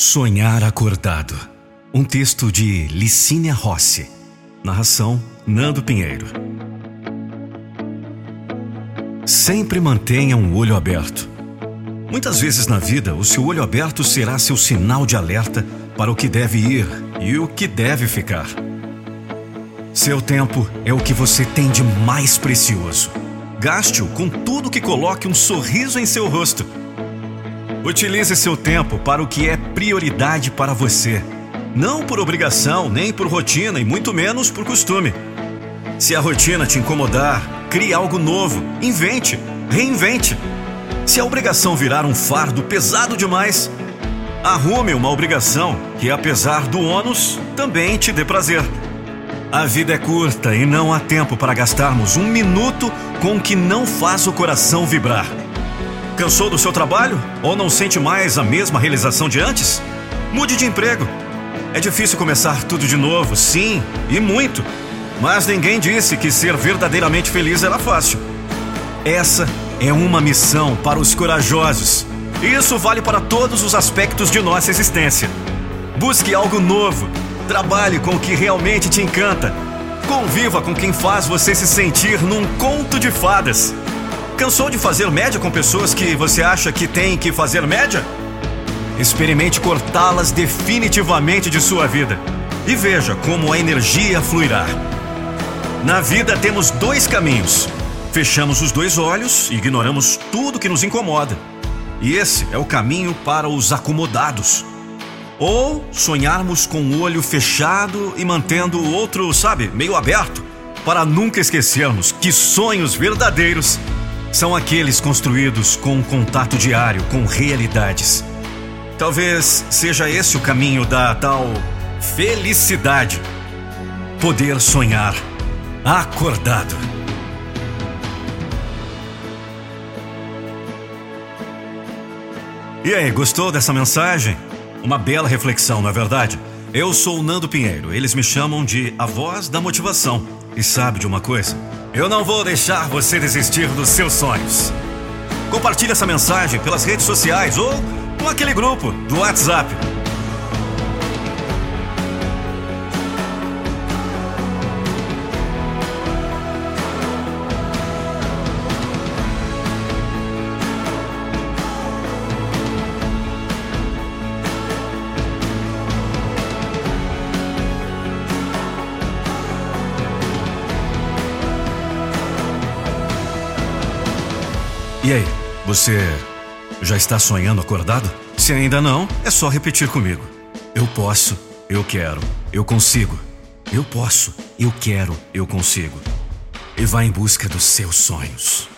Sonhar Acordado. Um texto de Licínia Rossi. Narração Nando Pinheiro. Sempre mantenha um olho aberto. Muitas vezes na vida, o seu olho aberto será seu sinal de alerta para o que deve ir e o que deve ficar. Seu tempo é o que você tem de mais precioso. Gaste-o com tudo que coloque um sorriso em seu rosto Utilize seu tempo para o que é prioridade para você. Não por obrigação, nem por rotina e muito menos por costume. Se a rotina te incomodar, crie algo novo, invente, reinvente. Se a obrigação virar um fardo pesado demais, arrume uma obrigação que, apesar do ônus, também te dê prazer. A vida é curta e não há tempo para gastarmos um minuto com o que não faz o coração vibrar. Cansou do seu trabalho? Ou não sente mais a mesma realização de antes? Mude de emprego. É difícil começar tudo de novo, sim, e muito. Mas ninguém disse que ser verdadeiramente feliz era fácil. Essa é uma missão para os corajosos. Isso vale para todos os aspectos de nossa existência. Busque algo novo. Trabalhe com o que realmente te encanta. Conviva com quem faz você se sentir num conto de fadas. Cansou de fazer média com pessoas que você acha que tem que fazer média? Experimente cortá-las definitivamente de sua vida e veja como a energia fluirá. Na vida temos dois caminhos. Fechamos os dois olhos e ignoramos tudo que nos incomoda. E esse é o caminho para os acomodados. Ou sonharmos com o olho fechado e mantendo o outro, sabe, meio aberto, para nunca esquecermos que sonhos verdadeiros são aqueles construídos com um contato diário com realidades. Talvez seja esse o caminho da tal felicidade. Poder sonhar acordado. E aí, gostou dessa mensagem? Uma bela reflexão, não é verdade? Eu sou o Nando Pinheiro, eles me chamam de a voz da motivação. E sabe de uma coisa? Eu não vou deixar você desistir dos seus sonhos. Compartilhe essa mensagem pelas redes sociais ou com aquele grupo do WhatsApp. E aí, você já está sonhando acordado? Se ainda não, é só repetir comigo. Eu posso, eu quero, eu consigo. Eu posso, eu quero, eu consigo. E vá em busca dos seus sonhos.